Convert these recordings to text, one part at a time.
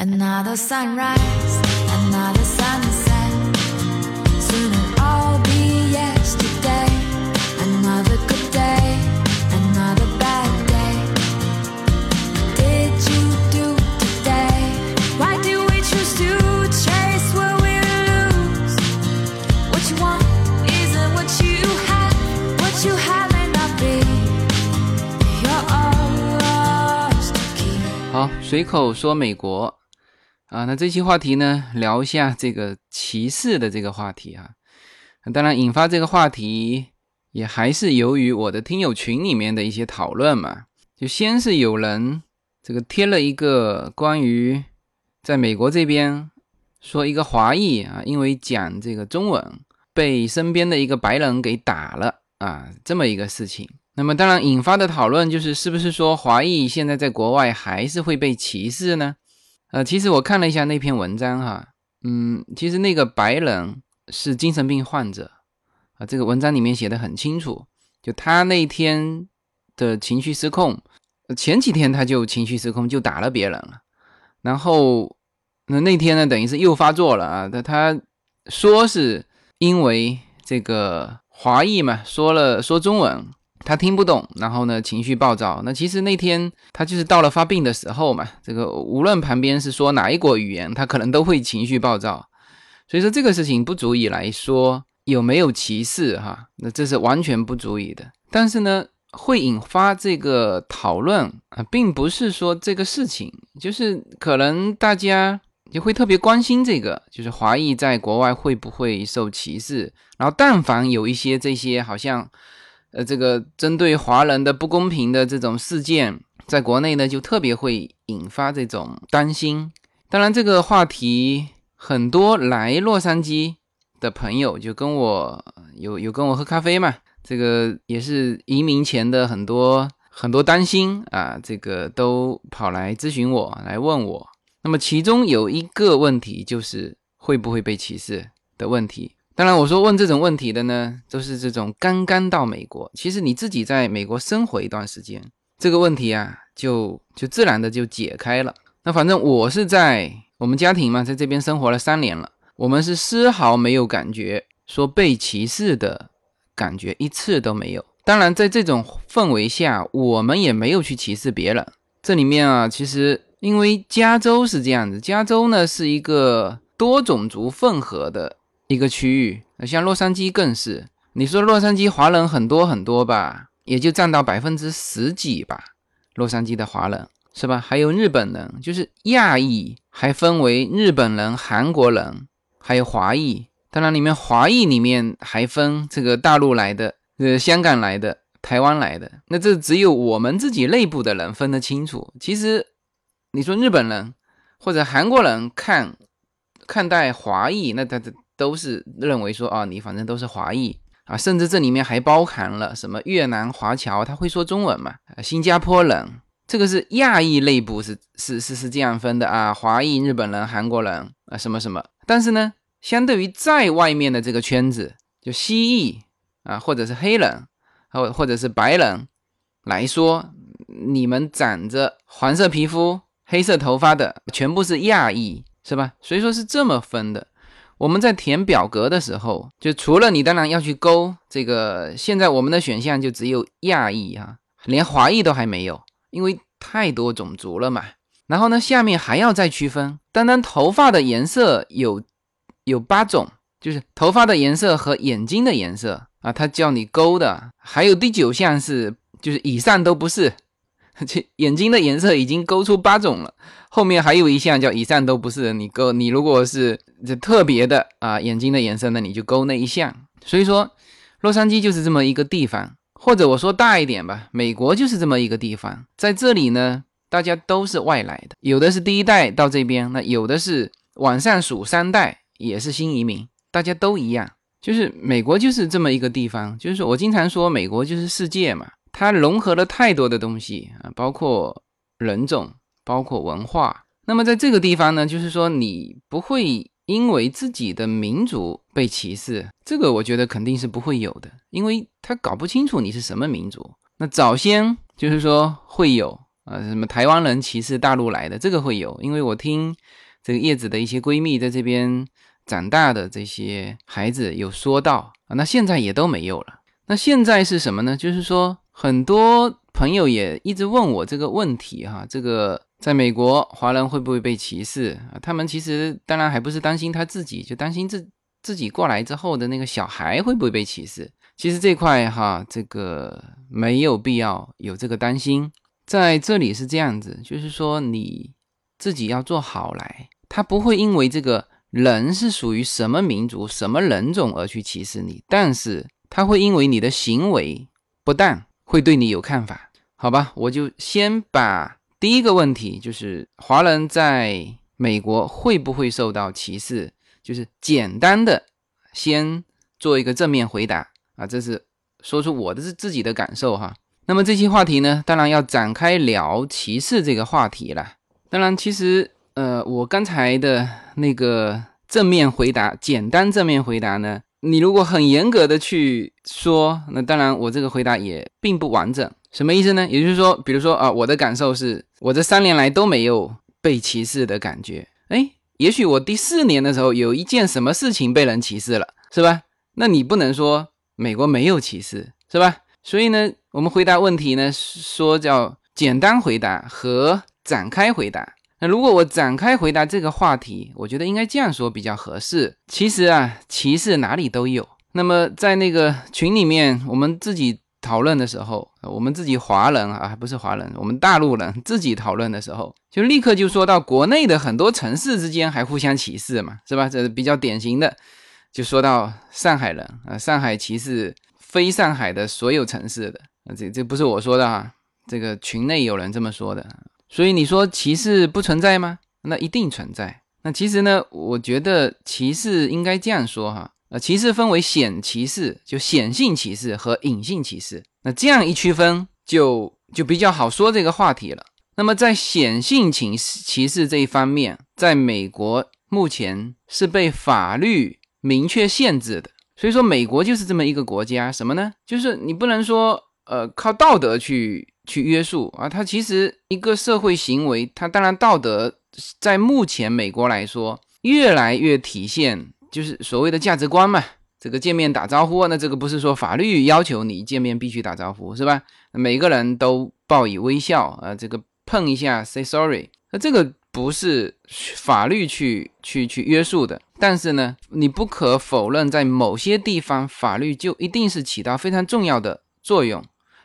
Another sunrise, another sunset. Soon it'll all be yesterday. Another good day, another bad day. Did you do today? Why do we choose to chase what we lose? What you want isn't what you have. What you have may not be. You're ours to keep. 好，随口说美国 啊，那这期话题呢，聊一下这个歧视的这个话题啊。当然，引发这个话题也还是由于我的听友群里面的一些讨论嘛。就先是有人这个贴了一个关于在美国这边说一个华裔啊，因为讲这个中文被身边的一个白人给打了啊，这么一个事情。那么当然引发的讨论就是，是不是说华裔现在在国外还是会被歧视呢？呃，其实我看了一下那篇文章哈，嗯，其实那个白人是精神病患者啊，这个文章里面写的很清楚，就他那天的情绪失控，前几天他就情绪失控，就打了别人了，然后那那天呢，等于是又发作了啊，他他说是因为这个华裔嘛，说了说中文。他听不懂，然后呢，情绪暴躁。那其实那天他就是到了发病的时候嘛。这个无论旁边是说哪一国语言，他可能都会情绪暴躁。所以说这个事情不足以来说有没有歧视哈，那这是完全不足以的。但是呢，会引发这个讨论啊，并不是说这个事情，就是可能大家也会特别关心这个，就是华裔在国外会不会受歧视。然后但凡有一些这些好像。呃，这个针对华人的不公平的这种事件，在国内呢，就特别会引发这种担心。当然，这个话题很多来洛杉矶的朋友就跟我有有跟我喝咖啡嘛，这个也是移民前的很多很多担心啊，这个都跑来咨询我，来问我。那么其中有一个问题就是会不会被歧视的问题。当然，我说问这种问题的呢，都是这种刚刚到美国。其实你自己在美国生活一段时间，这个问题啊，就就自然的就解开了。那反正我是在我们家庭嘛，在这边生活了三年了，我们是丝毫没有感觉说被歧视的感觉，一次都没有。当然，在这种氛围下，我们也没有去歧视别人。这里面啊，其实因为加州是这样子，加州呢是一个多种族混合的。一个区域，像洛杉矶更是。你说洛杉矶华人很多很多吧，也就占到百分之十几吧。洛杉矶的华人是吧？还有日本人，就是亚裔，还分为日本人、韩国人，还有华裔。当然，里面华裔里面还分这个大陆来的、呃香港来的、台湾来的。那这只有我们自己内部的人分得清楚。其实，你说日本人或者韩国人看看待华裔，那他的。都是认为说啊，你反正都是华裔啊，甚至这里面还包含了什么越南华侨，他会说中文嘛？新加坡人，这个是亚裔内部是是是是这样分的啊，华裔、日本人、韩国人啊，什么什么。但是呢，相对于在外面的这个圈子，就西裔啊，或者是黑人，或或者是白人来说，你们长着黄色皮肤、黑色头发的，全部是亚裔，是吧？所以说是这么分的。我们在填表格的时候，就除了你当然要去勾这个，现在我们的选项就只有亚裔哈，连华裔都还没有，因为太多种族了嘛。然后呢，下面还要再区分，单单头发的颜色有有八种，就是头发的颜色和眼睛的颜色啊，他叫你勾的。还有第九项是，就是以上都不是。这眼睛的颜色已经勾出八种了，后面还有一项叫以上都不是。你勾你如果是这特别的啊眼睛的颜色，那你就勾那一项。所以说，洛杉矶就是这么一个地方，或者我说大一点吧，美国就是这么一个地方。在这里呢，大家都是外来的，有的是第一代到这边，那有的是往上数三代也是新移民，大家都一样。就是美国就是这么一个地方，就是我经常说美国就是世界嘛。它融合了太多的东西啊，包括人种，包括文化。那么在这个地方呢，就是说你不会因为自己的民族被歧视，这个我觉得肯定是不会有的，因为他搞不清楚你是什么民族。那早先就是说会有啊，什么台湾人歧视大陆来的，这个会有，因为我听这个叶子的一些闺蜜在这边长大的这些孩子有说到啊，那现在也都没有了。那现在是什么呢？就是说很多朋友也一直问我这个问题哈，这个在美国华人会不会被歧视啊？他们其实当然还不是担心他自己，就担心自自己过来之后的那个小孩会不会被歧视。其实这块哈，这个没有必要有这个担心。在这里是这样子，就是说你自己要做好来，他不会因为这个人是属于什么民族、什么人种而去歧视你，但是他会因为你的行为不当，会对你有看法。好吧，我就先把第一个问题，就是华人在美国会不会受到歧视，就是简单的先做一个正面回答。啊，这是说出我的是自己的感受哈。那么这期话题呢，当然要展开聊歧视这个话题了。当然，其实呃，我刚才的那个正面回答，简单正面回答呢，你如果很严格的去说，那当然我这个回答也并不完整。什么意思呢？也就是说，比如说啊，我的感受是我这三年来都没有被歧视的感觉。哎，也许我第四年的时候有一件什么事情被人歧视了，是吧？那你不能说。美国没有歧视，是吧？所以呢，我们回答问题呢，说叫简单回答和展开回答。那如果我展开回答这个话题，我觉得应该这样说比较合适。其实啊，歧视哪里都有。那么在那个群里面，我们自己讨论的时候，我们自己华人啊，不是华人，我们大陆人自己讨论的时候，就立刻就说到国内的很多城市之间还互相歧视嘛，是吧？这是比较典型的。就说到上海人啊，上海歧视非上海的所有城市的啊，这这不是我说的哈，这个群内有人这么说的，所以你说歧视不存在吗？那一定存在。那其实呢，我觉得歧视应该这样说哈，呃，歧视分为显歧视，就显性歧视和隐性歧视。那这样一区分，就就比较好说这个话题了。那么在显性歧歧视这一方面，在美国目前是被法律。明确限制的，所以说美国就是这么一个国家，什么呢？就是你不能说，呃，靠道德去去约束啊。它其实一个社会行为，它当然道德在目前美国来说，越来越体现就是所谓的价值观嘛。这个见面打招呼，那这个不是说法律要求你见面必须打招呼是吧？每个人都报以微笑啊，这个碰一下 say sorry，那这个。不是法律去去去约束的，但是呢，你不可否认，在某些地方，法律就一定是起到非常重要的作用。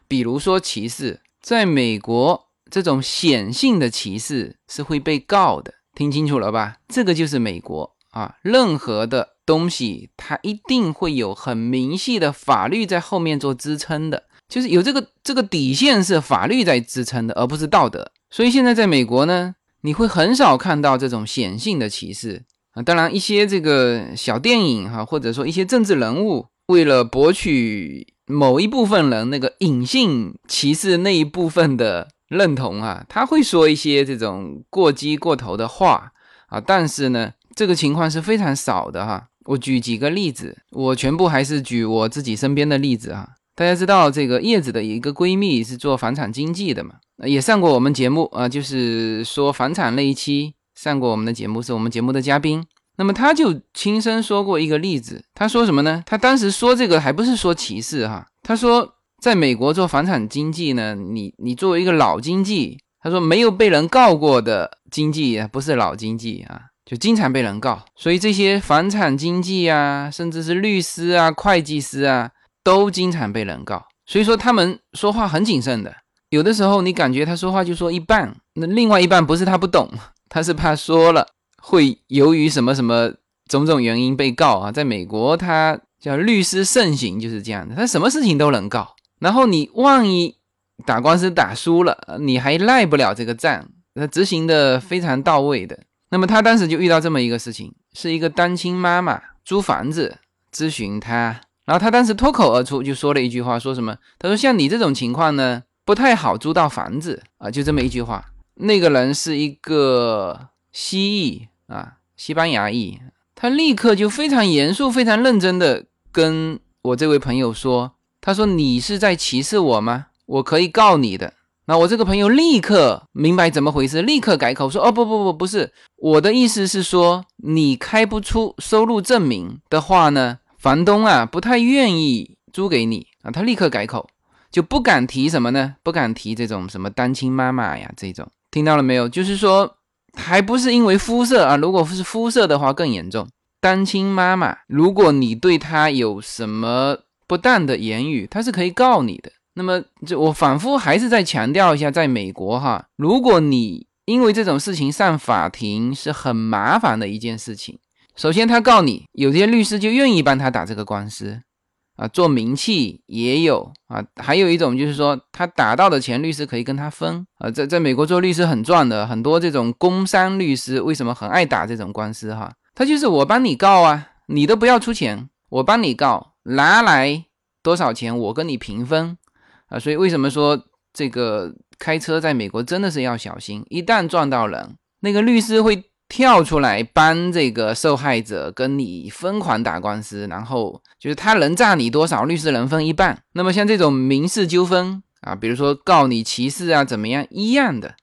比如说歧视，在美国，这种显性的歧视是会被告的。听清楚了吧？这个就是美国啊，任何的东西，它一定会有很明细的法律在后面做支撑的，就是有这个这个底线是法律在支撑的，而不是道德。所以现在在美国呢。你会很少看到这种显性的歧视啊，当然一些这个小电影哈，或者说一些政治人物，为了博取某一部分人那个隐性歧视那一部分的认同啊，他会说一些这种过激过头的话啊，但是呢，这个情况是非常少的哈。我举几个例子，我全部还是举我自己身边的例子啊。大家知道这个叶子的一个闺蜜是做房产经纪的嘛？也上过我们节目啊，就是说房产那一期上过我们的节目，是我们节目的嘉宾。那么他就亲身说过一个例子，他说什么呢？他当时说这个还不是说歧视哈，他说在美国做房产经纪呢，你你作为一个老经纪，他说没有被人告过的经纪不是老经纪啊，就经常被人告，所以这些房产经纪啊，甚至是律师啊、会计师啊。都经常被人告，所以说他们说话很谨慎的。有的时候你感觉他说话就说一半，那另外一半不是他不懂，他是怕说了会由于什么什么种种原因被告啊。在美国，他叫律师盛行，就是这样的，他什么事情都能告。然后你万一打官司打输了，你还赖不了这个账，他执行的非常到位的。那么他当时就遇到这么一个事情，是一个单亲妈妈租房子咨询他。然后他当时脱口而出就说了一句话，说什么？他说：“像你这种情况呢，不太好租到房子啊。”就这么一句话。那个人是一个蜥蜴啊，西班牙裔。他立刻就非常严肃、非常认真的跟我这位朋友说：“他说你是在歧视我吗？我可以告你的。”那我这个朋友立刻明白怎么回事，立刻改口说：“哦，不不不，不是，我的意思是说，你开不出收入证明的话呢，房东啊不太愿意租给你啊。”他立刻改口，就不敢提什么呢？不敢提这种什么单亲妈妈呀这种，听到了没有？就是说，还不是因为肤色啊，如果是肤色的话更严重。单亲妈妈，如果你对她有什么不当的言语，她是可以告你的。那么，就我反复还是再强调一下，在美国哈，如果你因为这种事情上法庭是很麻烦的一件事情。首先，他告你，有些律师就愿意帮他打这个官司，啊，做名气也有啊。还有一种就是说，他打到的钱，律师可以跟他分啊。在在美国做律师很赚的，很多这种工商律师为什么很爱打这种官司哈？他就是我帮你告啊，你都不要出钱，我帮你告，拿来多少钱，我跟你平分。啊，所以为什么说这个开车在美国真的是要小心？一旦撞到人，那个律师会跳出来帮这个受害者跟你疯狂打官司，然后就是他能诈你多少，律师能分一半。那么像这种民事纠纷啊，比如说告你歧视啊，怎么样一样的，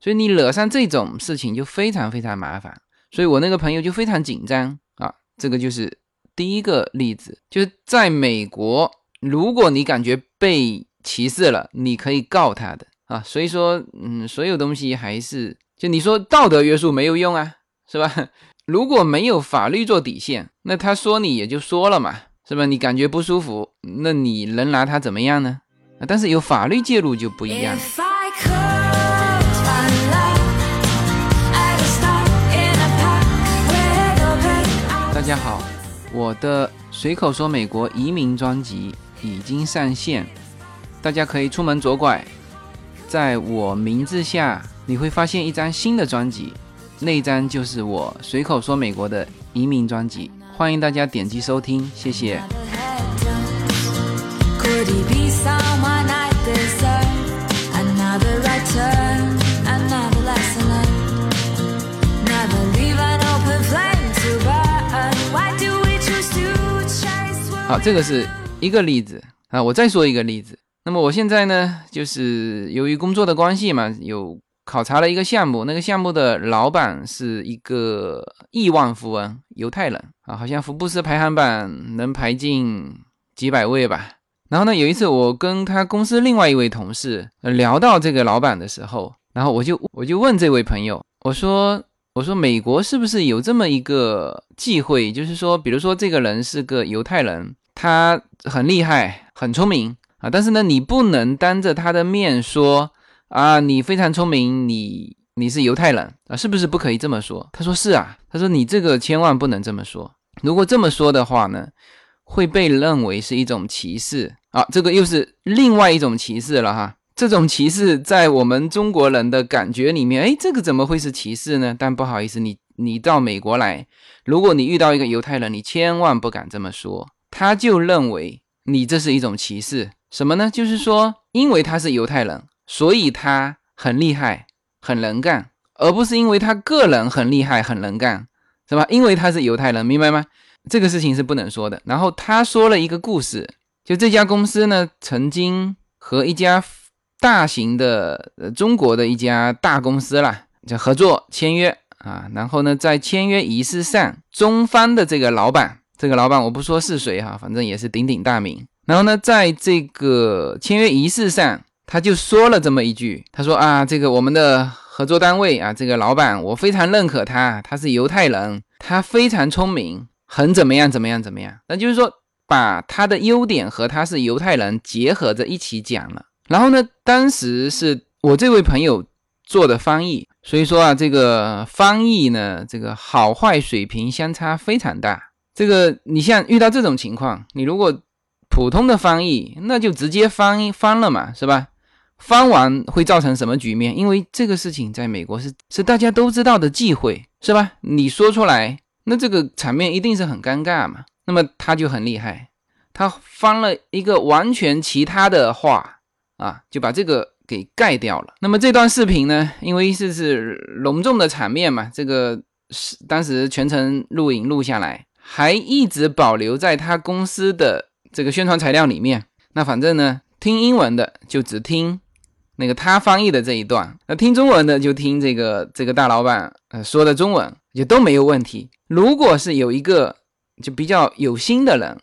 所以你惹上这种事情就非常非常麻烦。所以我那个朋友就非常紧张啊，这个就是第一个例子，就是在美国，如果你感觉被歧视了，你可以告他的啊，所以说，嗯，所有东西还是就你说道德约束没有用啊，是吧？如果没有法律做底线，那他说你也就说了嘛，是吧？你感觉不舒服，那你能拿他怎么样呢？但是有法律介入就不一样。大家好，我的随口说美国移民专辑已经上线。大家可以出门左拐，在我名字下你会发现一张新的专辑，那一张就是我随口说美国的移民专辑，欢迎大家点击收听，谢谢。好，这个是一个例子啊，我再说一个例子。那么我现在呢，就是由于工作的关系嘛，有考察了一个项目，那个项目的老板是一个亿万富翁，犹太人啊，好像福布斯排行榜能排进几百位吧。然后呢，有一次我跟他公司另外一位同事聊到这个老板的时候，然后我就我就问这位朋友，我说我说美国是不是有这么一个忌讳，就是说，比如说这个人是个犹太人，他很厉害，很聪明。啊，但是呢，你不能当着他的面说啊，你非常聪明，你你是犹太人啊，是不是不可以这么说？他说是啊，他说你这个千万不能这么说，如果这么说的话呢，会被认为是一种歧视啊，这个又是另外一种歧视了哈。这种歧视在我们中国人的感觉里面，哎，这个怎么会是歧视呢？但不好意思，你你到美国来，如果你遇到一个犹太人，你千万不敢这么说，他就认为你这是一种歧视。什么呢？就是说，因为他是犹太人，所以他很厉害、很能干，而不是因为他个人很厉害、很能干，是吧？因为他是犹太人，明白吗？这个事情是不能说的。然后他说了一个故事，就这家公司呢，曾经和一家大型的呃中国的一家大公司啦，就合作签约啊。然后呢，在签约仪式上，中方的这个老板，这个老板我不说是谁哈，反正也是鼎鼎大名。然后呢，在这个签约仪式上，他就说了这么一句：“他说啊，这个我们的合作单位啊，这个老板我非常认可他，他是犹太人，他非常聪明，很怎么样怎么样怎么样。那就是说，把他的优点和他是犹太人结合着一起讲了。然后呢，当时是我这位朋友做的翻译，所以说啊，这个翻译呢，这个好坏水平相差非常大。这个你像遇到这种情况，你如果普通的翻译，那就直接翻翻了嘛，是吧？翻完会造成什么局面？因为这个事情在美国是是大家都知道的忌讳，是吧？你说出来，那这个场面一定是很尴尬嘛。那么他就很厉害，他翻了一个完全其他的话啊，就把这个给盖掉了。那么这段视频呢，因为是是隆重的场面嘛，这个是当时全程录影录下来，还一直保留在他公司的。这个宣传材料里面，那反正呢，听英文的就只听那个他翻译的这一段，那听中文的就听这个这个大老板呃说的中文，也都没有问题。如果是有一个就比较有心的人，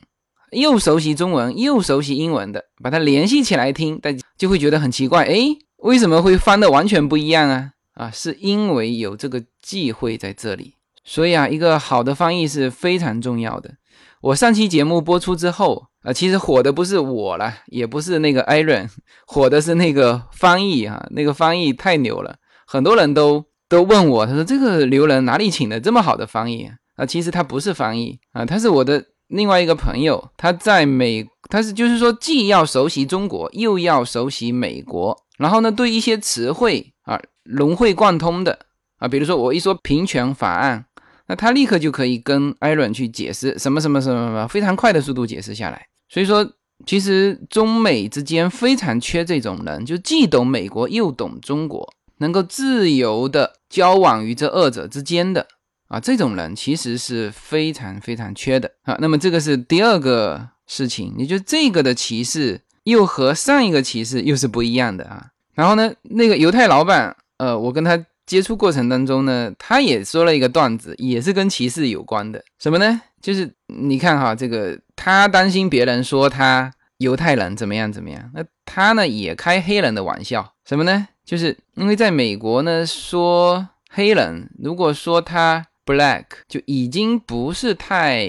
又熟悉中文又熟悉英文的，把它联系起来听，大家就会觉得很奇怪，诶，为什么会翻的完全不一样啊？啊，是因为有这个忌讳在这里。所以啊，一个好的翻译是非常重要的。我上期节目播出之后啊，其实火的不是我了，也不是那个艾伦，火的是那个翻译啊，那个翻译太牛了，很多人都都问我，他说这个牛人哪里请的这么好的翻译啊？其实他不是翻译啊，他是我的另外一个朋友，他在美，他是就是说既要熟悉中国，又要熟悉美国，然后呢，对一些词汇啊融会贯通的啊，比如说我一说平权法案。那他立刻就可以跟艾伦去解释什么什么什么什么，非常快的速度解释下来。所以说，其实中美之间非常缺这种人，就既懂美国又懂中国，能够自由的交往于这二者之间的啊，这种人其实是非常非常缺的啊。那么这个是第二个事情，也就这个的歧视又和上一个歧视又是不一样的啊。然后呢，那个犹太老板，呃，我跟他。接触过程当中呢，他也说了一个段子，也是跟歧视有关的。什么呢？就是你看哈，这个他担心别人说他犹太人怎么样怎么样，那他呢也开黑人的玩笑。什么呢？就是因为在美国呢，说黑人如果说他 black 就已经不是太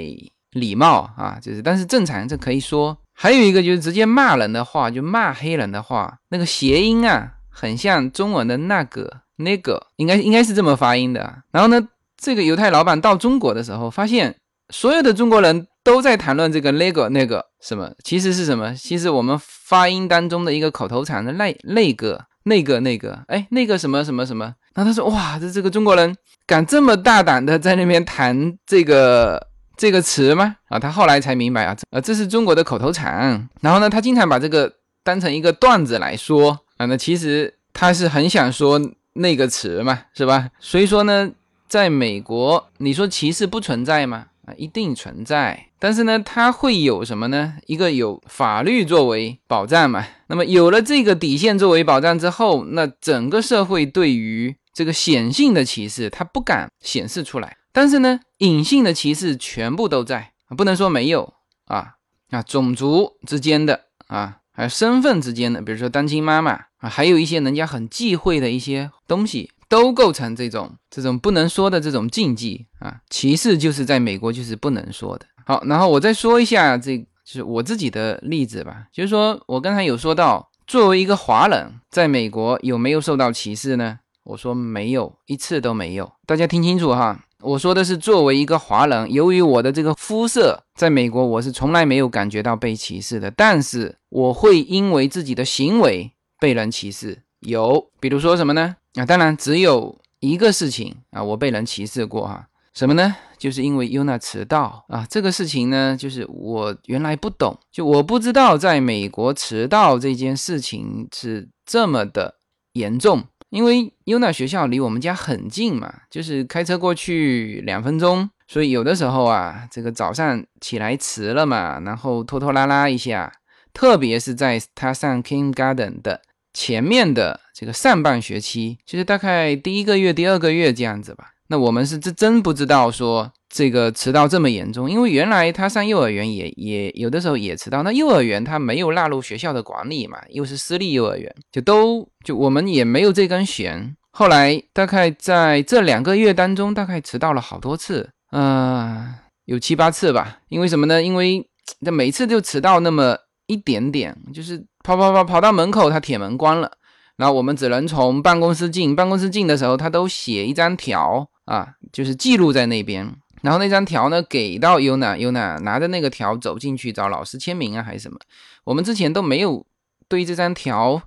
礼貌啊，就是但是正常这可以说。还有一个就是直接骂人的话，就骂黑人的话，那个谐音啊，很像中文的那个。那个应该应该是这么发音的。然后呢，这个犹太老板到中国的时候，发现所有的中国人都在谈论这个那个那个什么，其实是什么？其实我们发音当中的一个口头禅的那那个那个那个，哎，那个什么什么什么。然后他说：“哇，这这个中国人敢这么大胆的在那边谈这个这个词吗？”啊，他后来才明白啊，呃，这是中国的口头禅。然后呢，他经常把这个当成一个段子来说啊，那其实他是很想说。那个词嘛，是吧？所以说呢，在美国，你说歧视不存在吗？啊，一定存在。但是呢，它会有什么呢？一个有法律作为保障嘛。那么有了这个底线作为保障之后，那整个社会对于这个显性的歧视，它不敢显示出来。但是呢，隐性的歧视全部都在，不能说没有啊啊，种族之间的啊。还有身份之间的，比如说单亲妈妈啊，还有一些人家很忌讳的一些东西，都构成这种这种不能说的这种禁忌啊。歧视就是在美国就是不能说的。好，然后我再说一下，这就是我自己的例子吧。就是说我刚才有说到，作为一个华人，在美国有没有受到歧视呢？我说没有，一次都没有。大家听清楚哈。我说的是，作为一个华人，由于我的这个肤色，在美国我是从来没有感觉到被歧视的。但是我会因为自己的行为被人歧视，有，比如说什么呢？啊，当然只有一个事情啊，我被人歧视过哈。什么呢？就是因为 Yuna 迟到啊。这个事情呢，就是我原来不懂，就我不知道在美国迟到这件事情是这么的严重。因为优娜学校离我们家很近嘛，就是开车过去两分钟，所以有的时候啊，这个早上起来迟了嘛，然后拖拖拉拉一下，特别是在他上 Kindergarten 的前面的这个上半学期，就是大概第一个月、第二个月这样子吧。那我们是真真不知道说。这个迟到这么严重，因为原来他上幼儿园也也有的时候也迟到。那幼儿园他没有纳入学校的管理嘛，又是私立幼儿园，就都就我们也没有这根弦。后来大概在这两个月当中，大概迟到了好多次，呃，有七八次吧。因为什么呢？因为这每次就迟到那么一点点，就是跑跑跑跑到门口，他铁门关了，然后我们只能从办公室进。办公室进的时候，他都写一张条啊，就是记录在那边。然后那张条呢，给到 Yuna，Yuna 拿着那个条走进去找老师签名啊，还是什么？我们之前都没有对这张条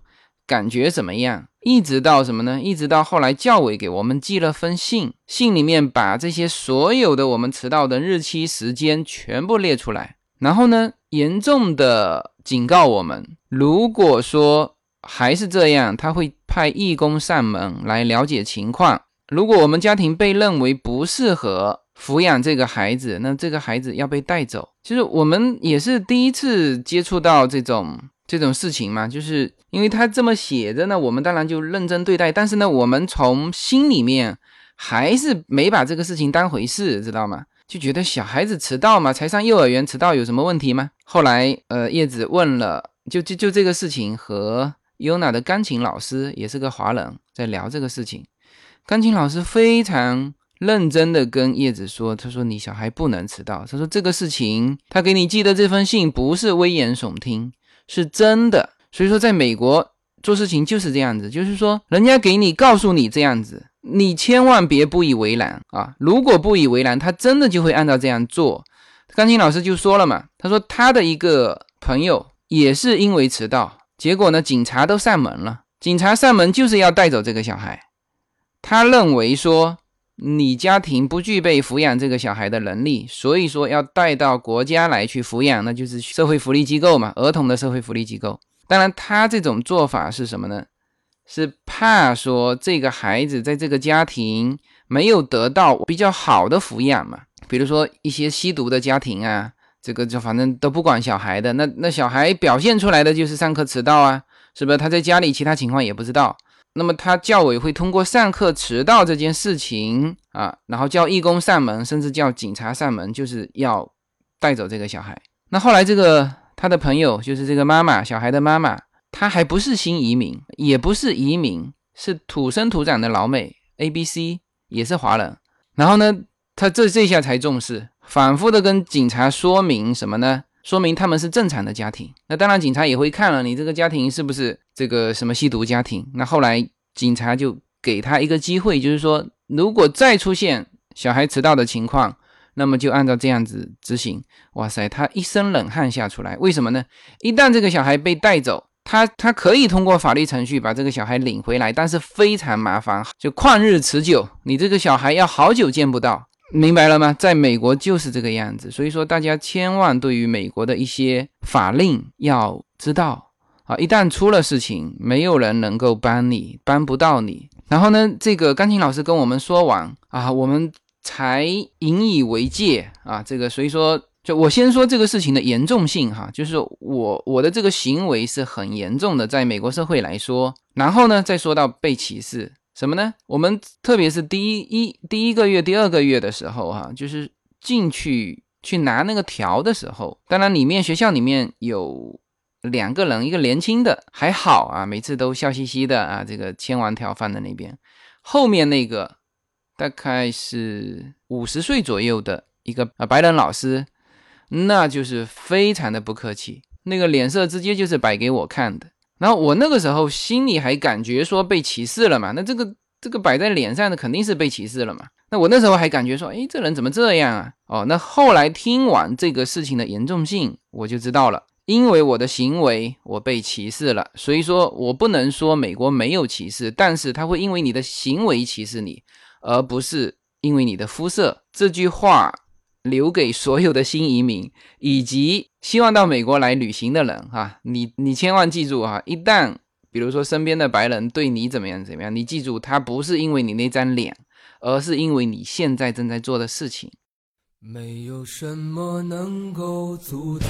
感觉怎么样，一直到什么呢？一直到后来教委给我们寄了封信，信里面把这些所有的我们迟到的日期、时间全部列出来，然后呢，严重的警告我们，如果说还是这样，他会派义工上门来了解情况。如果我们家庭被认为不适合，抚养这个孩子，那这个孩子要被带走。其实我们也是第一次接触到这种这种事情嘛，就是因为他这么写着呢，我们当然就认真对待。但是呢，我们从心里面还是没把这个事情当回事，知道吗？就觉得小孩子迟到嘛，才上幼儿园迟到有什么问题吗？后来，呃，叶子问了，就就就这个事情和 Yuna 的钢琴老师也是个华人，在聊这个事情。钢琴老师非常认真的跟叶子说：“他说你小孩不能迟到。他说这个事情，他给你寄的这封信不是危言耸听。”是真的，所以说在美国做事情就是这样子，就是说人家给你告诉你这样子，你千万别不以为然啊！如果不以为然，他真的就会按照这样做。钢琴老师就说了嘛，他说他的一个朋友也是因为迟到，结果呢警察都上门了，警察上门就是要带走这个小孩。他认为说你家庭不具备抚养这个小孩的能力，所以说要带到国家来去抚养，那就是社会福利机构嘛，儿童的社会福利机构。当然，他这种做法是什么呢？是怕说这个孩子在这个家庭没有得到比较好的抚养嘛。比如说一些吸毒的家庭啊，这个就反正都不管小孩的，那那小孩表现出来的就是上课迟到啊，是不是？他在家里其他情况也不知道，那么他教委会通过上课迟到这件事情啊，然后叫义工上门，甚至叫警察上门，就是要带走这个小孩。那后来这个他的朋友，就是这个妈妈，小孩的妈妈，她还不是新移民，也不是移民，是土生土长的老美，A B C 也是华人。然后呢？他这这下才重视，反复的跟警察说明什么呢？说明他们是正常的家庭。那当然，警察也会看了你这个家庭是不是这个什么吸毒家庭。那后来警察就给他一个机会，就是说，如果再出现小孩迟到的情况，那么就按照这样子执行。哇塞，他一身冷汗吓出来，为什么呢？一旦这个小孩被带走，他他可以通过法律程序把这个小孩领回来，但是非常麻烦，就旷日持久，你这个小孩要好久见不到。明白了吗？在美国就是这个样子，所以说大家千万对于美国的一些法令要知道啊，一旦出了事情，没有人能够帮你，帮不到你。然后呢，这个钢琴老师跟我们说完啊，我们才引以为戒啊。这个所以说，就我先说这个事情的严重性哈，就是我我的这个行为是很严重的，在美国社会来说。然后呢，再说到被歧视。什么呢？我们特别是第一一第一个月、第二个月的时候，哈，就是进去去拿那个条的时候，当然里面学校里面有两个人，一个年轻的还好啊，每次都笑嘻嘻的啊，这个签完条放在那边。后面那个大概是五十岁左右的一个啊白人老师，那就是非常的不客气，那个脸色直接就是摆给我看的。然后我那个时候心里还感觉说被歧视了嘛，那这个这个摆在脸上的肯定是被歧视了嘛。那我那时候还感觉说，哎，这人怎么这样啊？哦，那后来听完这个事情的严重性，我就知道了，因为我的行为我被歧视了，所以说我不能说美国没有歧视，但是他会因为你的行为歧视你，而不是因为你的肤色。这句话。留给所有的新移民以及希望到美国来旅行的人哈，你你千万记住哈，一旦比如说身边的白人对你怎么样怎么样，你记住他不是因为你那张脸，而是因为你现在正在做的事情。没有什么能够阻挡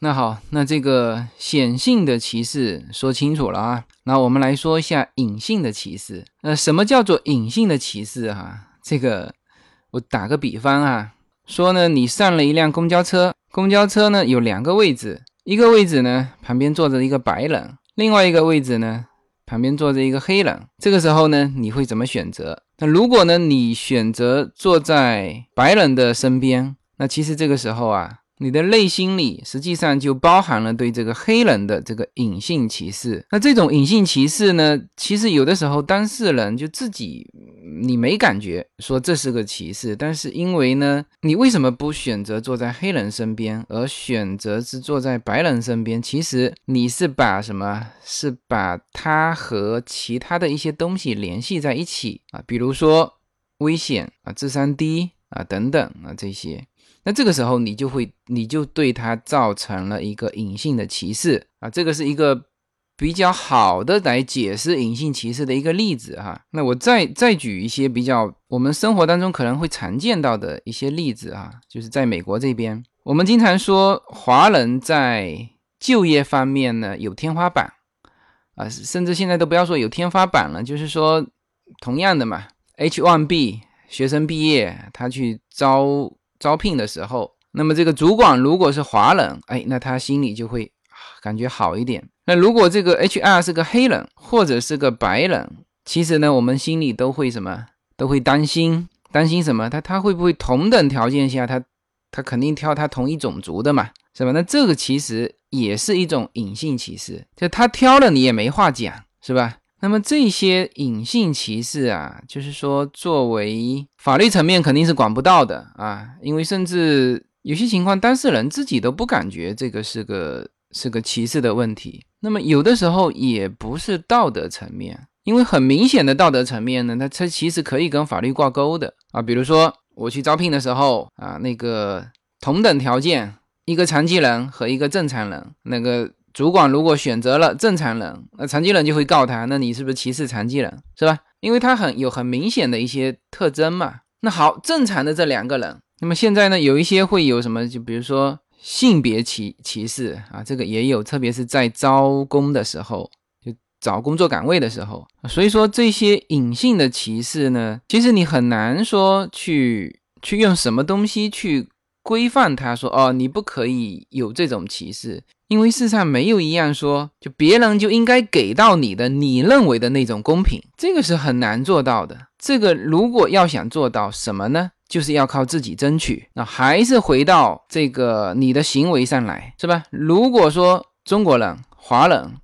那好，那这个显性的歧视说清楚了啊，那我们来说一下隐性的歧视。那什么叫做隐性的歧视哈？这个我打个比方啊，说呢，你上了一辆公交车，公交车呢有两个位置，一个位置呢旁边坐着一个白人，另外一个位置呢旁边坐着一个黑人。这个时候呢，你会怎么选择？那如果呢，你选择坐在白人的身边，那其实这个时候啊。你的内心里实际上就包含了对这个黑人的这个隐性歧视。那这种隐性歧视呢，其实有的时候当事人就自己你没感觉说这是个歧视，但是因为呢，你为什么不选择坐在黑人身边，而选择是坐在白人身边？其实你是把什么？是把他和其他的一些东西联系在一起啊，比如说危险啊、智商低啊等等啊这些。那这个时候，你就会，你就对他造成了一个隐性的歧视啊，这个是一个比较好的来解释隐性歧视的一个例子哈。那我再再举一些比较我们生活当中可能会常见到的一些例子啊，就是在美国这边，我们经常说华人在就业方面呢有天花板啊，甚至现在都不要说有天花板了，就是说同样的嘛，H1B 学生毕业他去招。招聘的时候，那么这个主管如果是华人，哎，那他心里就会感觉好一点。那如果这个 HR 是个黑人或者是个白人，其实呢，我们心里都会什么？都会担心，担心什么？他他会不会同等条件下，他他肯定挑他同一种族的嘛，是吧？那这个其实也是一种隐性歧视，就他挑了你也没话讲，是吧？那么这些隐性歧视啊，就是说，作为法律层面肯定是管不到的啊，因为甚至有些情况当事人自己都不感觉这个是个是个歧视的问题。那么有的时候也不是道德层面，因为很明显的道德层面呢，它它其实可以跟法律挂钩的啊。比如说我去招聘的时候啊，那个同等条件，一个残疾人和一个正常人，那个。主管如果选择了正常人，那残疾人就会告他，那你是不是歧视残疾人，是吧？因为他很有很明显的一些特征嘛。那好，正常的这两个人，那么现在呢，有一些会有什么？就比如说性别歧歧视啊，这个也有，特别是在招工的时候，就找工作岗位的时候。所以说这些隐性的歧视呢，其实你很难说去去用什么东西去规范他，说哦，你不可以有这种歧视。因为世上没有一样说，就别人就应该给到你的，你认为的那种公平，这个是很难做到的。这个如果要想做到什么呢？就是要靠自己争取。那还是回到这个你的行为上来，是吧？如果说中国人、华人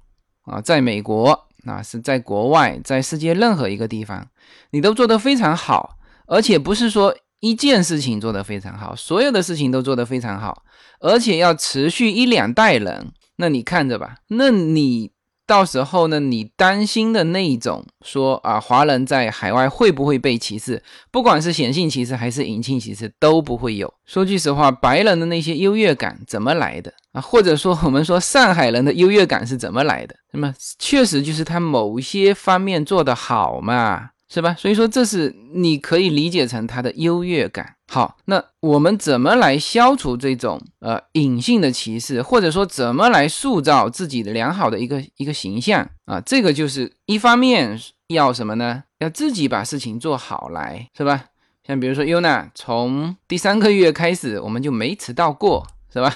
啊，在美国，啊是在国外，在世界任何一个地方，你都做得非常好，而且不是说。一件事情做得非常好，所有的事情都做得非常好，而且要持续一两代人，那你看着吧。那你到时候呢？你担心的那种说啊，华人在海外会不会被歧视？不管是显性歧视还是隐性歧视，都不会有。说句实话，白人的那些优越感怎么来的啊？或者说我们说上海人的优越感是怎么来的？那么确实就是他某些方面做得好嘛。是吧？所以说这是你可以理解成他的优越感。好，那我们怎么来消除这种呃隐性的歧视，或者说怎么来塑造自己的良好的一个一个形象啊？这个就是一方面要什么呢？要自己把事情做好来，是吧？像比如说 Yuna，从第三个月开始我们就没迟到过，是吧？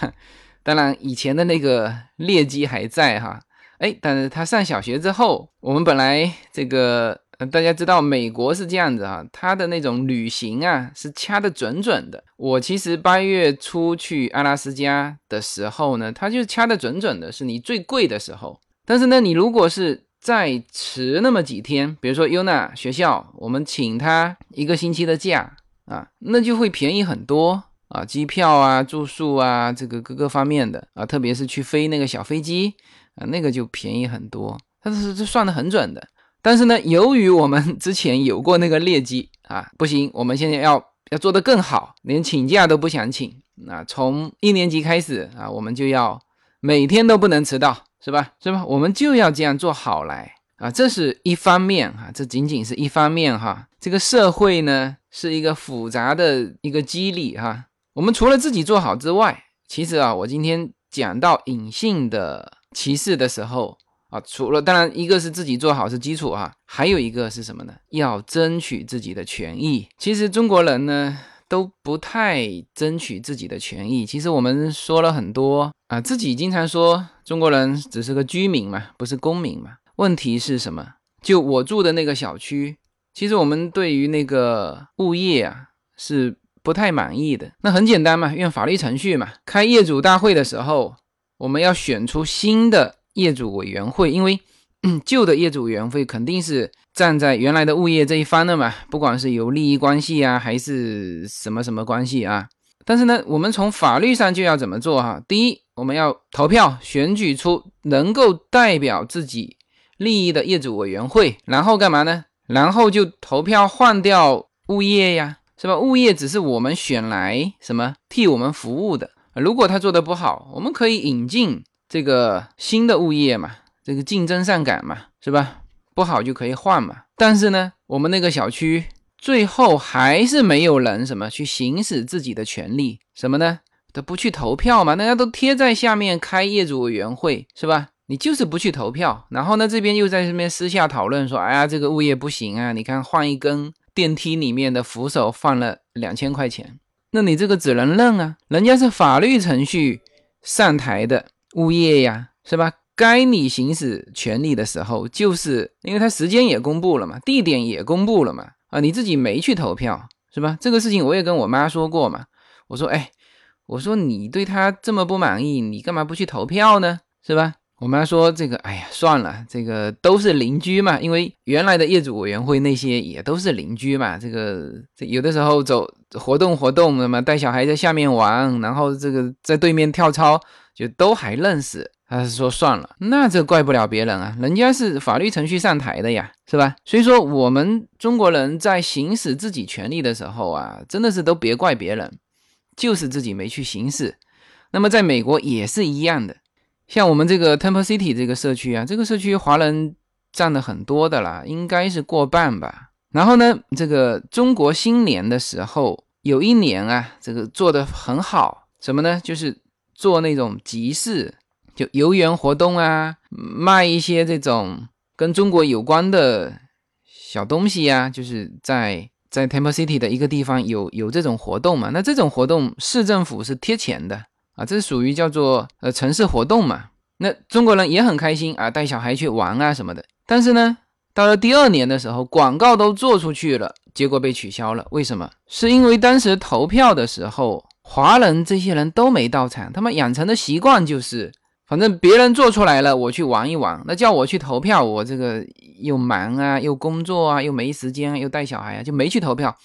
当然以前的那个劣迹还在哈，哎，但是他上小学之后，我们本来这个。大家知道美国是这样子啊，他的那种旅行啊是掐的准准的。我其实八月初去阿拉斯加的时候呢，他就掐的准准的，是你最贵的时候。但是呢，你如果是再迟那么几天，比如说 Yuna 学校，我们请他一个星期的假啊，那就会便宜很多啊，机票啊、住宿啊，这个各个方面的啊，特别是去飞那个小飞机啊，那个就便宜很多。他是这算的很准的。但是呢，由于我们之前有过那个劣迹 啊，不行，我们现在要要做得更好，连请假都不想请。那从一年级开始啊，我们就要每天都不能迟到，是吧？是吧？我们就要这样做好来啊，这是一方面哈，这仅仅是一方面哈。这个社会呢是一个复杂的一个机理哈。我们除了自己做好之外，其实啊，我今天。讲到隐性的歧视的时候啊，除了当然一个是自己做好是基础啊，还有一个是什么呢？要争取自己的权益。其实中国人呢都不太争取自己的权益。其实我们说了很多啊，自己经常说中国人只是个居民嘛，不是公民嘛。问题是什么？就我住的那个小区，其实我们对于那个物业啊是。不太满意的那很简单嘛，用法律程序嘛。开业主大会的时候，我们要选出新的业主委员会，因为旧的业主委员会肯定是站在原来的物业这一方的嘛，不管是有利益关系啊，还是什么什么关系啊。但是呢，我们从法律上就要怎么做哈？第一，我们要投票选举出能够代表自己利益的业主委员会，然后干嘛呢？然后就投票换掉物业呀。是吧？物业只是我们选来什么替我们服务的。如果他做的不好，我们可以引进这个新的物业嘛，这个竞争上岗嘛，是吧？不好就可以换嘛。但是呢，我们那个小区最后还是没有人什么去行使自己的权利，什么呢？他不去投票嘛？大家都贴在下面开业主委员会，是吧？你就是不去投票，然后呢，这边又在这边私下讨论说，哎呀，这个物业不行啊，你看换一根。电梯里面的扶手放了两千块钱，那你这个只能认啊，人家是法律程序上台的物业呀，是吧？该你行使权利的时候，就是因为他时间也公布了嘛，地点也公布了嘛，啊，你自己没去投票，是吧？这个事情我也跟我妈说过嘛，我说，哎，我说你对他这么不满意，你干嘛不去投票呢？是吧？我妈说：“这个，哎呀，算了，这个都是邻居嘛，因为原来的业主委员会那些也都是邻居嘛。这个，这有的时候走活动活动，那么带小孩在下面玩，然后这个在对面跳操，就都还认识。他是说算了，那这怪不了别人啊，人家是法律程序上台的呀，是吧？所以说，我们中国人在行使自己权利的时候啊，真的是都别怪别人，就是自己没去行使。那么在美国也是一样的。”像我们这个 Temple City 这个社区啊，这个社区华人占的很多的啦，应该是过半吧。然后呢，这个中国新年的时候，有一年啊，这个做的很好，什么呢？就是做那种集市，就游园活动啊，卖一些这种跟中国有关的小东西呀，就是在在 Temple City 的一个地方有有这种活动嘛。那这种活动市政府是贴钱的。啊，这属于叫做呃城市活动嘛？那中国人也很开心啊，带小孩去玩啊什么的。但是呢，到了第二年的时候，广告都做出去了，结果被取消了。为什么？是因为当时投票的时候，华人这些人都没到场，他们养成的习惯就是，反正别人做出来了，我去玩一玩。那叫我去投票，我这个又忙啊，又工作啊，又没时间，又带小孩啊，就没去投票。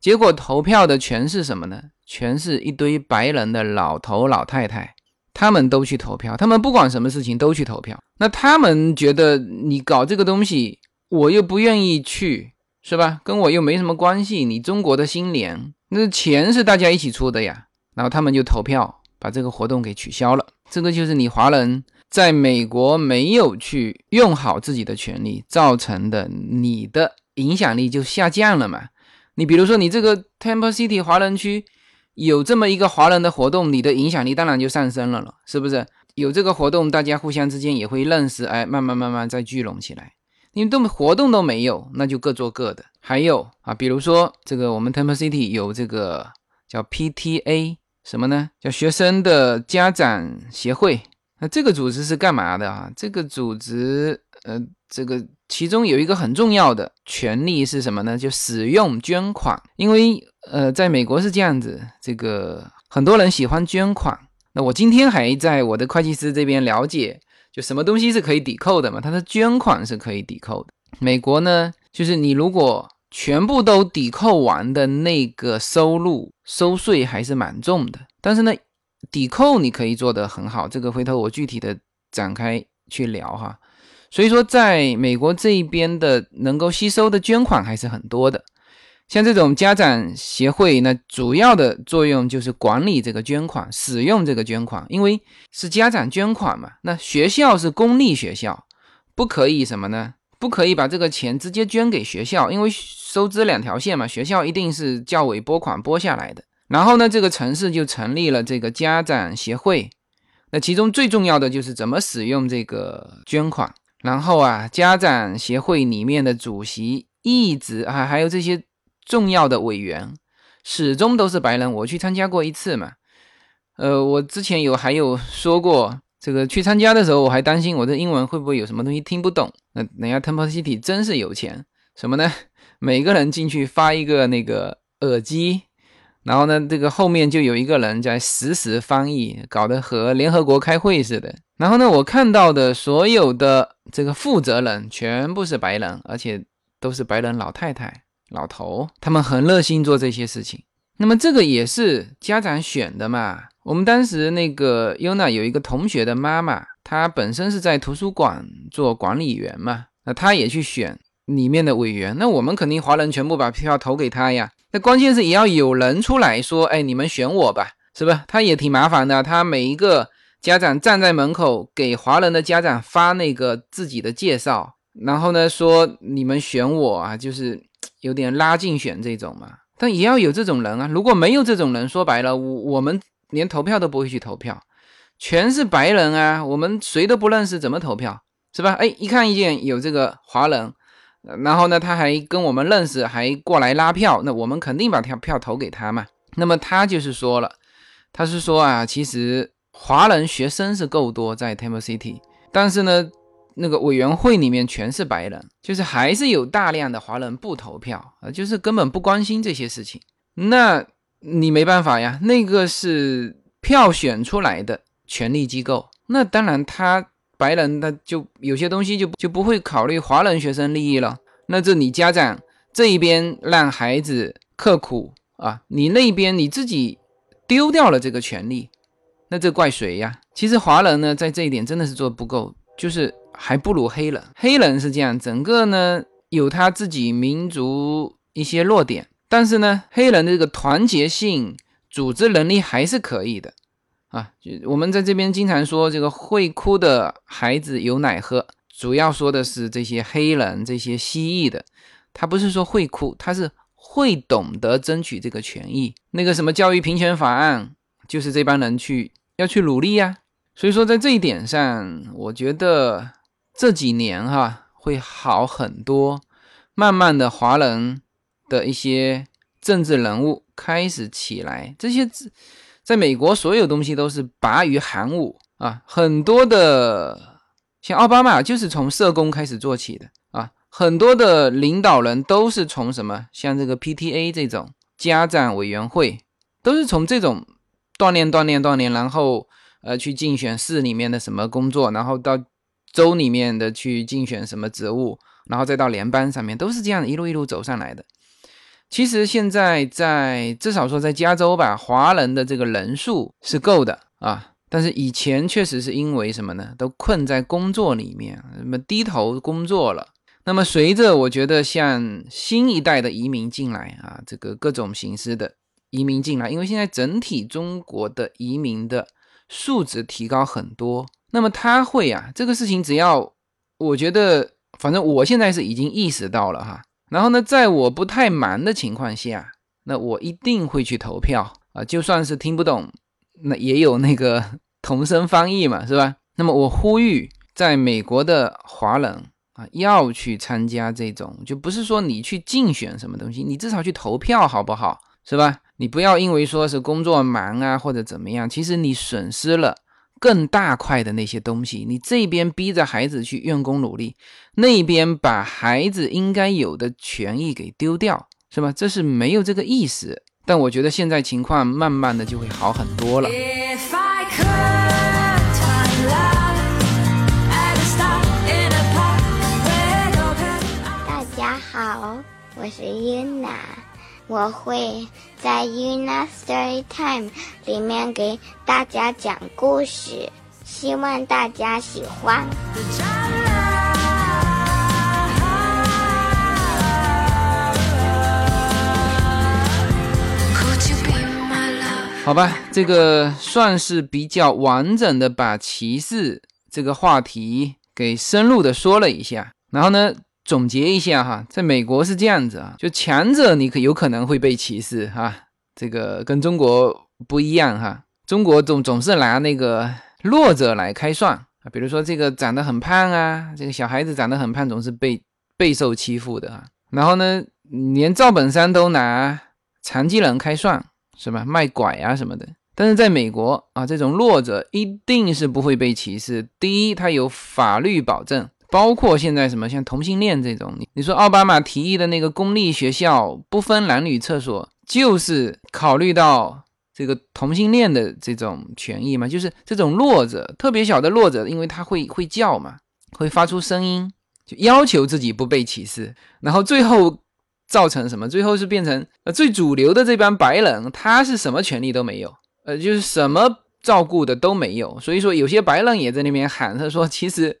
结果投票的全是什么呢？全是一堆白人的老头老太太，他们都去投票，他们不管什么事情都去投票。那他们觉得你搞这个东西，我又不愿意去，是吧？跟我又没什么关系。你中国的新年，那钱是大家一起出的呀。然后他们就投票，把这个活动给取消了。这个就是你华人在美国没有去用好自己的权利造成的，你的影响力就下降了嘛。你比如说，你这个 Temple City 华人区有这么一个华人的活动，你的影响力当然就上升了了，是不是？有这个活动，大家互相之间也会认识，哎，慢慢慢慢再聚拢起来。你都活动都没有，那就各做各的。还有啊，比如说这个我们 Temple City 有这个叫 PTA 什么呢？叫学生的家长协会。那这个组织是干嘛的啊？这个组织，呃，这个。其中有一个很重要的权利是什么呢？就使用捐款。因为呃，在美国是这样子，这个很多人喜欢捐款。那我今天还在我的会计师这边了解，就什么东西是可以抵扣的嘛？他的捐款是可以抵扣的。美国呢，就是你如果全部都抵扣完的那个收入收税还是蛮重的。但是呢，抵扣你可以做得很好，这个回头我具体的展开去聊哈。所以说，在美国这一边的能够吸收的捐款还是很多的。像这种家长协会，那主要的作用就是管理这个捐款，使用这个捐款，因为是家长捐款嘛。那学校是公立学校，不可以什么呢？不可以把这个钱直接捐给学校，因为收支两条线嘛。学校一定是教委拨款拨下来的。然后呢，这个城市就成立了这个家长协会。那其中最重要的就是怎么使用这个捐款。然后啊，家长协会里面的主席一直啊，还有这些重要的委员，始终都是白人。我去参加过一次嘛，呃，我之前有还有说过，这个去参加的时候，我还担心我的英文会不会有什么东西听不懂。那人家 Temple City 真是有钱，什么呢？每个人进去发一个那个耳机。然后呢，这个后面就有一个人在实时翻译，搞得和联合国开会似的。然后呢，我看到的所有的这个负责人全部是白人，而且都是白人老太太、老头，他们很热心做这些事情。那么这个也是家长选的嘛？我们当时那个 Yuna 有一个同学的妈妈，她本身是在图书馆做管理员嘛，那她也去选里面的委员。那我们肯定华人全部把票投给她呀。那关键是也要有人出来说，哎，你们选我吧，是吧？他也挺麻烦的，他每一个家长站在门口给华人的家长发那个自己的介绍，然后呢说你们选我啊，就是有点拉竞选这种嘛。但也要有这种人啊，如果没有这种人，说白了，我我们连投票都不会去投票，全是白人啊，我们谁都不认识，怎么投票，是吧？哎，一看一见有这个华人。然后呢，他还跟我们认识，还过来拉票，那我们肯定把票票投给他嘛。那么他就是说了，他是说啊，其实华人学生是够多在 Temple City，但是呢，那个委员会里面全是白人，就是还是有大量的华人不投票啊，就是根本不关心这些事情。那你没办法呀，那个是票选出来的权力机构，那当然他。白人他就有些东西就就不会考虑华人学生利益了，那这你家长这一边让孩子刻苦啊，你那边你自己丢掉了这个权利，那这怪谁呀？其实华人呢在这一点真的是做不够，就是还不如黑人。黑人是这样，整个呢有他自己民族一些弱点，但是呢黑人的这个团结性、组织能力还是可以的。啊，就我们在这边经常说这个会哭的孩子有奶喝，主要说的是这些黑人、这些蜥蜴的，他不是说会哭，他是会懂得争取这个权益。那个什么教育平权法案，就是这帮人去要去努力呀。所以说在这一点上，我觉得这几年哈会好很多，慢慢的华人的一些政治人物开始起来，这些。在美国，所有东西都是拔于韩武啊，很多的像奥巴马就是从社工开始做起的啊，很多的领导人都是从什么，像这个 PTA 这种家长委员会，都是从这种锻炼锻炼锻炼，然后呃去竞选市里面的什么工作，然后到州里面的去竞选什么职务，然后再到联邦上面，都是这样一路一路走上来的。其实现在在至少说在加州吧，华人的这个人数是够的啊。但是以前确实是因为什么呢？都困在工作里面，什么低头工作了。那么随着我觉得像新一代的移民进来啊，这个各种形式的移民进来，因为现在整体中国的移民的素质提高很多，那么他会啊，这个事情只要我觉得，反正我现在是已经意识到了哈。然后呢，在我不太忙的情况下，那我一定会去投票啊，就算是听不懂，那也有那个 同声翻译嘛，是吧？那么我呼吁在美国的华人啊，要去参加这种，就不是说你去竞选什么东西，你至少去投票好不好？是吧？你不要因为说是工作忙啊或者怎么样，其实你损失了。更大块的那些东西，你这边逼着孩子去用功努力，那边把孩子应该有的权益给丢掉，是吧？这是没有这个意思。但我觉得现在情况慢慢的就会好很多了。大家好，我是云娜。我会在 Una Story Time 里面给大家讲故事，希望大家喜欢。好吧，这个算是比较完整的把歧视这个话题给深入的说了一下，然后呢。总结一下哈，在美国是这样子啊，就强者你可有可能会被歧视哈，这个跟中国不一样哈，中国总总是拿那个弱者来开涮啊，比如说这个长得很胖啊，这个小孩子长得很胖，总是被备受欺负的啊。然后呢，连赵本山都拿残疾人开涮，是吧？卖拐啊什么的。但是在美国啊，这种弱者一定是不会被歧视。第一，他有法律保证，包括现在什么像同性恋这种，你说奥巴马提议的那个公立学校不分男女厕所，就是考虑到这个同性恋的这种权益嘛？就是这种弱者，特别小的弱者，因为他会会叫嘛，会发出声音，就要求自己不被歧视，然后最后造成什么？最后是变成呃最主流的这帮白人，他是什么权利都没有。呃，就是什么照顾的都没有，所以说有些白人也在那边喊，他说其实，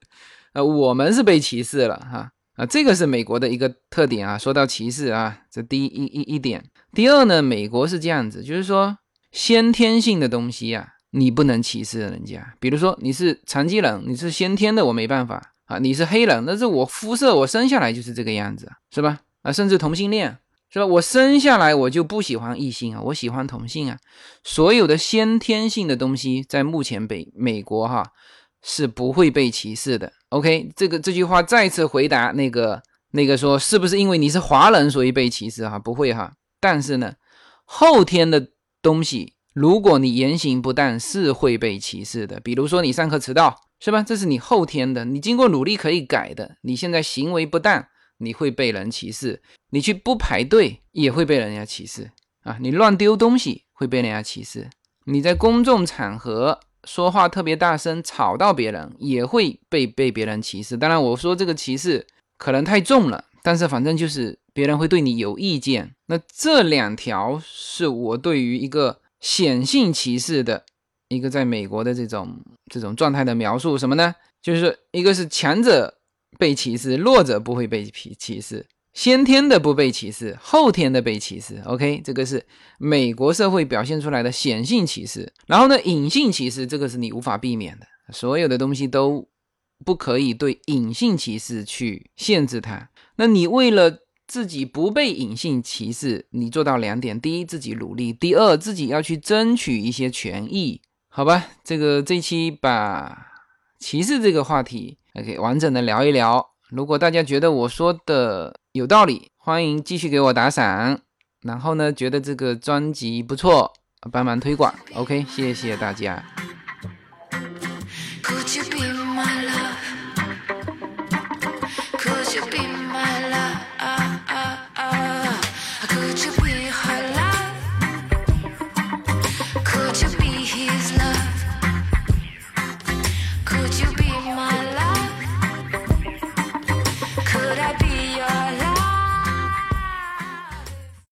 呃，我们是被歧视了哈啊，这个是美国的一个特点啊。说到歧视啊，这第一一一点，第二呢，美国是这样子，就是说先天性的东西啊，你不能歧视人家。比如说你是残疾人，你是先天的，我没办法啊。你是黑人，那是我肤色，我生下来就是这个样子，是吧？啊，甚至同性恋。是吧？我生下来我就不喜欢异性啊，我喜欢同性啊。所有的先天性的东西，在目前北美国哈是不会被歧视的。OK，这个这句话再次回答那个那个说是不是因为你是华人所以被歧视哈？不会哈。但是呢，后天的东西，如果你言行不当，是会被歧视的。比如说你上课迟到，是吧？这是你后天的，你经过努力可以改的。你现在行为不当。你会被人歧视，你去不排队也会被人家歧视啊！你乱丢东西会被人家歧视，你在公众场合说话特别大声吵到别人也会被被别人歧视。当然，我说这个歧视可能太重了，但是反正就是别人会对你有意见。那这两条是我对于一个显性歧视的一个在美国的这种这种状态的描述，什么呢？就是一个是强者。被歧视，弱者不会被歧歧视，先天的不被歧视，后天的被歧视。OK，这个是美国社会表现出来的显性歧视。然后呢，隐性歧视，这个是你无法避免的，所有的东西都不可以对隐性歧视去限制它。那你为了自己不被隐性歧视，你做到两点：第一，自己努力；第二，自己要去争取一些权益。好吧，这个这期把歧视这个话题。OK，完整的聊一聊。如果大家觉得我说的有道理欢迎继续给我打赏。然后呢觉得这个专辑不错帮忙推广。Ok 谢谢大家。Could you be